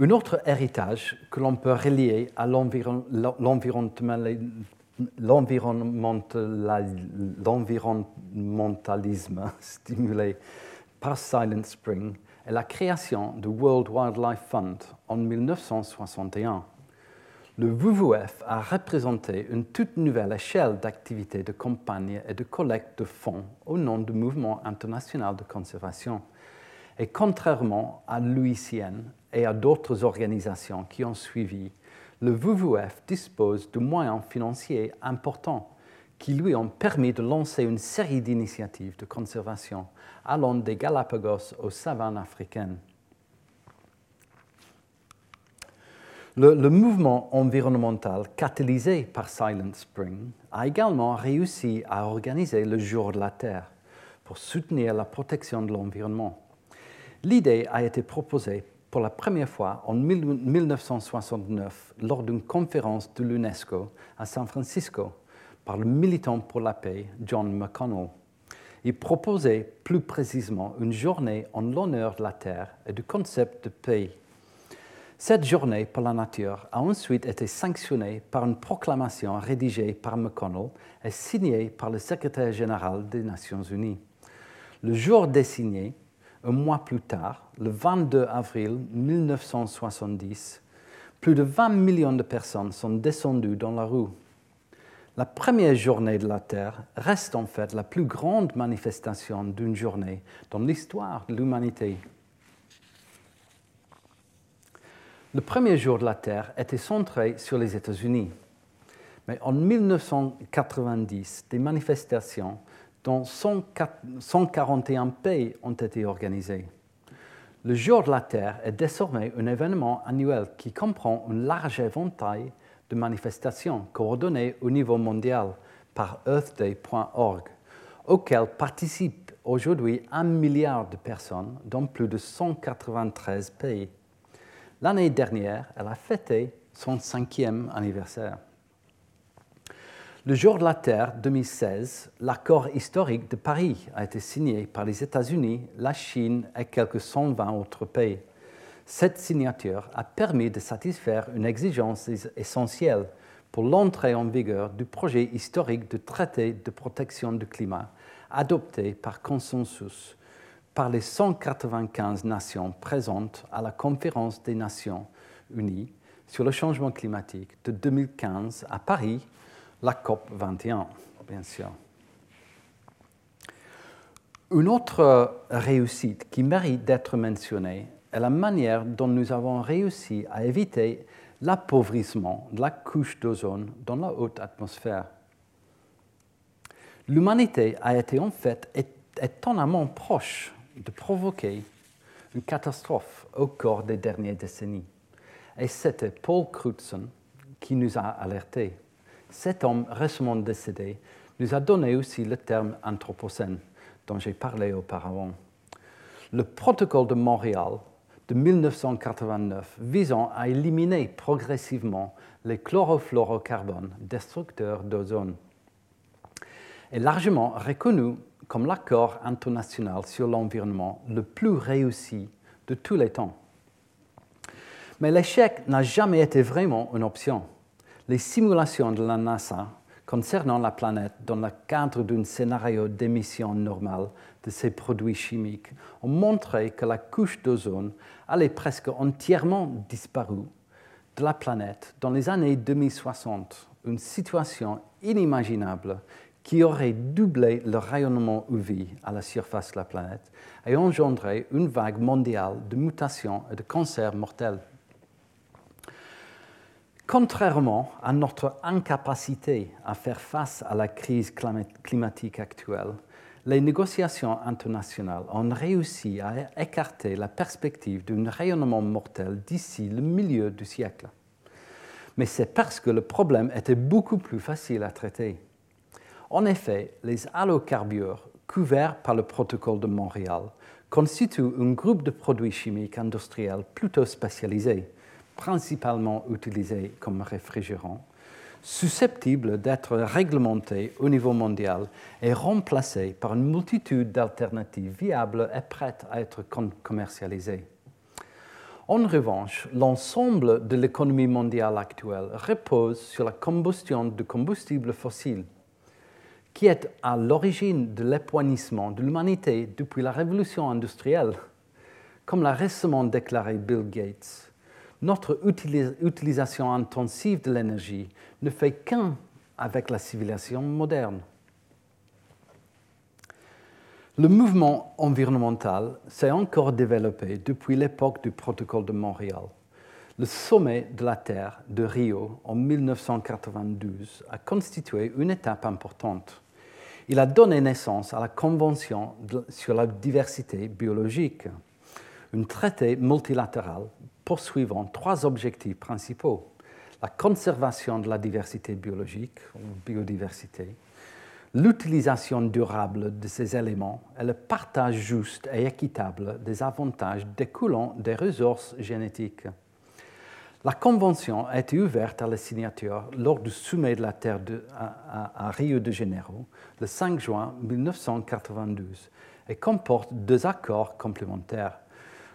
Un autre héritage que l'on peut relier à l'environnementalisme stimulé par Silent Spring est la création du World Wildlife Fund en 1961 le WWF a représenté une toute nouvelle échelle d'activités de campagne et de collecte de fonds au nom du mouvement international de conservation. Et contrairement à l'UICN et à d'autres organisations qui ont suivi, le WWF dispose de moyens financiers importants qui lui ont permis de lancer une série d'initiatives de conservation allant des Galapagos aux savanes africaines. Le, mouvement environnemental catalysé par Silent Spring a également réussi à organiser le jour de la Terre pour soutenir la protection de l'environnement. L'idée a été proposée pour la première fois en 1969 lors d'une conférence de l'UNESCO à San Francisco par le militant pour la paix John McConnell. il proposait plus précisément une journée en l'honneur de la Terre et du concept de paix. Cette journée pour la nature a ensuite été sanctionnée par une proclamation rédigée par McConnell et signée par le secrétaire général des Nations Unies. Le jour désigné, un mois plus tard, le 22 avril 1970, plus de 20 millions de personnes sont descendues dans la rue la première journée de la Terre reste en fait la plus grande manifestation d'une journée dans l'histoire de l'humanité. Le premier jour de la Terre était centré sur les États-Unis. Mais en 1990, des manifestations dans 141 pays ont été organisées. Le jour de la Terre est désormais un événement annuel qui comprend un large éventail de manifestations coordonnées au niveau mondial par earthday.org, auxquelles participent aujourd'hui un milliard de personnes dans plus de 193 pays. L'année dernière, elle a fêté son cinquième anniversaire. Le jour de la Terre 2016, l'accord historique de Paris a été signé par les États-Unis, la Chine et quelques 120 autres pays. Cette signature a permis de satisfaire une exigence essentielle pour l'entrée en vigueur du projet historique de traité de protection du climat adopté par consensus par les 195 nations présentes à la conférence des Nations Unies sur le changement climatique de 2015 à Paris, la COP 21, bien sûr. Une autre réussite qui mérite d'être mentionnée est la manière dont nous avons réussi à éviter l'appauvrissement de la couche d'ozone dans la haute atmosphère. L'humanité a été en fait étonnamment proche de provoquer une catastrophe au cours des dernières décennies. Et c'était Paul Crutzen qui nous a alertés. Cet homme récemment décédé nous a donné aussi le terme anthropocène dont j'ai parlé auparavant. Le protocole de Montréal de 1989 visant à éliminer progressivement les chlorofluorocarbones destructeurs d'ozone est largement reconnu comme l'accord international sur l'environnement le plus réussi de tous les temps. Mais l'échec n'a jamais été vraiment une option. Les simulations de la NASA concernant la planète dans le cadre d'un scénario d'émission normale de ces produits chimiques ont montré que la couche d'ozone allait presque entièrement disparaître de la planète dans les années 2060, une situation inimaginable qui aurait doublé le rayonnement UV à la surface de la planète et engendré une vague mondiale de mutations et de cancers mortels. Contrairement à notre incapacité à faire face à la crise climatique actuelle, les négociations internationales ont réussi à écarter la perspective d'un rayonnement mortel d'ici le milieu du siècle. Mais c'est parce que le problème était beaucoup plus facile à traiter. En effet, les halocarbures couverts par le protocole de Montréal constituent un groupe de produits chimiques industriels plutôt spécialisés principalement utilisés comme réfrigérants, susceptibles d'être réglementés au niveau mondial et remplacés par une multitude d'alternatives viables et prêtes à être commercialisées. En revanche, l'ensemble de l'économie mondiale actuelle repose sur la combustion de combustibles fossiles, qui est à l'origine de l'époignissement de l'humanité depuis la révolution industrielle, comme l'a récemment déclaré Bill Gates notre utilisation intensive de l'énergie ne fait qu'un avec la civilisation moderne. Le mouvement environnemental s'est encore développé depuis l'époque du protocole de Montréal. Le sommet de la Terre de Rio en 1992 a constitué une étape importante. Il a donné naissance à la Convention sur la diversité biologique, un traité multilatéral poursuivant trois objectifs principaux. La conservation de la diversité biologique, biodiversité, l'utilisation durable de ces éléments et le partage juste et équitable des avantages découlant des ressources génétiques. La convention a été ouverte à la signature lors du sommet de la Terre à, Rio de Janeiro le 5 juin 1992 et comporte deux accords complémentaires,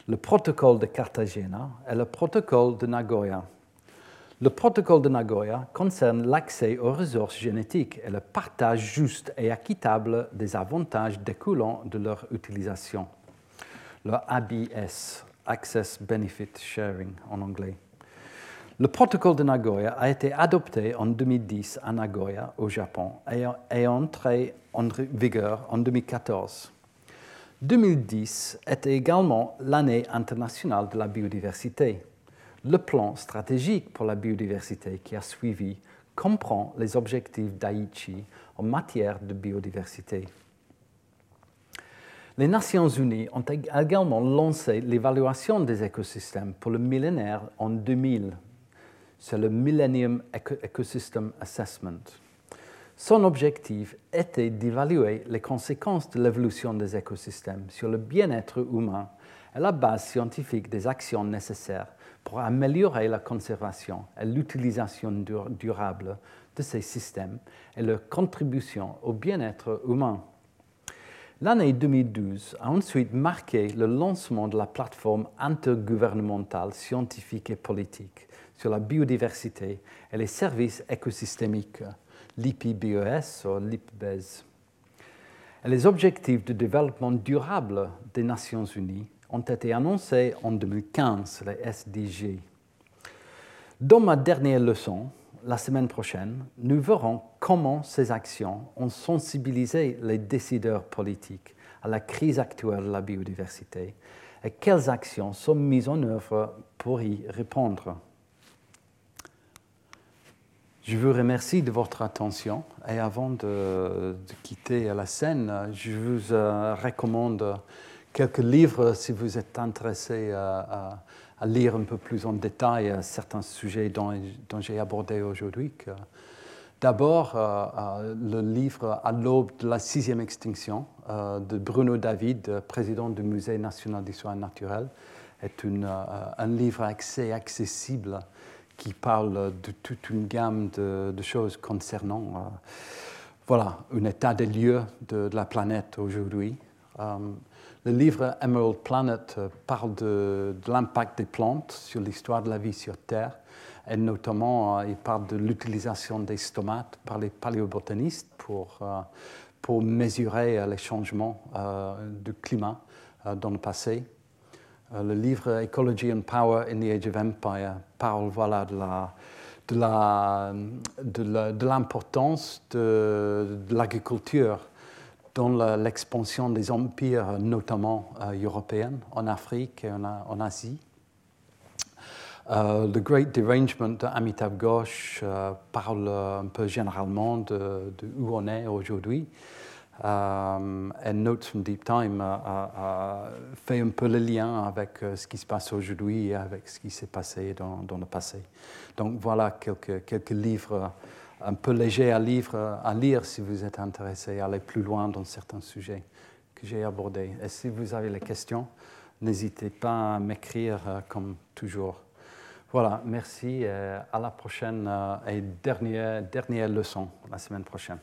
le protocole de Cartagena et le protocole de Nagoya. Le protocole de Nagoya concerne l'accès aux ressources génétiques et le partage juste et équitable des avantages découlant de leur utilisation. Le ABS, Access Benefit Sharing en anglais. Le protocole de Nagoya a été adopté en 2010 à Nagoya, au Japon, et est entré en vigueur en 2014. 2010 était également l'année internationale de la biodiversité. Le plan stratégique pour la biodiversité qui a suivi comprend les objectifs d'Aichi en matière de biodiversité. Les Nations Unies ont également lancé l'évaluation des écosystèmes pour le millénaire en 2000 c'est le Millennium Ecosystem Assessment. Son objectif était d'évaluer les conséquences de l'évolution des écosystèmes sur le bien-être humain et la base scientifique des actions nécessaires pour améliorer la conservation et l'utilisation durable de ces systèmes et leur contribution au bien-être humain. L'année 2012 a ensuite marqué le lancement de la plateforme intergouvernementale scientifique et politique sur la biodiversité et les services écosystémiques, l'IPBES ou l'IPBES. les objectifs de développement durable des Nations Unies ont été annoncés en 2015, les SDG. Dans ma dernière leçon, la semaine prochaine, nous verrons comment ces actions ont sensibilisé les décideurs politiques à la crise actuelle de la biodiversité et quelles actions sont mises en œuvre pour y répondre. Je vous remercie de votre attention et avant de, quitter la scène, je vous euh, recommande quelques livres si vous êtes intéressé à, lire un peu plus en détail certains sujets dont, j'ai abordé aujourd'hui. D'abord, euh, euh, le livre À l'aube de la sixième extinction de Bruno David, président du Musée national d'histoire naturelle, est un livre assez accessible qui parle de toute une gamme de, choses concernant euh, voilà, un état des lieux de, la planète aujourd'hui. Euh, le livre Emerald Planet euh, parle de, l'impact des plantes sur l'histoire de la vie sur Terre et notamment il parle de l'utilisation des stomates par les paléobotanistes pour, pour mesurer les changements du climat dans le passé. Euh, le livre Ecology and Power in the Age of Empire parle voilà, de, l'importance de, l'agriculture dans l'expansion des empires, notamment euh, européens, en Afrique et en, Asie. Euh, The Great Derangement de Amitav Ghosh parle un peu généralement de où on est aujourd'hui. Um, et Notes from Deep Time a, fait un peu le lien avec euh, ce qui se passe aujourd'hui et avec ce qui s'est passé dans, le passé. Donc voilà quelques, quelques livres un peu légers à, à lire si vous êtes intéressé à aller plus loin dans certains sujets que j'ai abordés. Et si vous avez des questions, n'hésitez pas à m'écrire euh, comme toujours. Voilà, merci et à la prochaine et dernière, dernière leçon la semaine prochaine.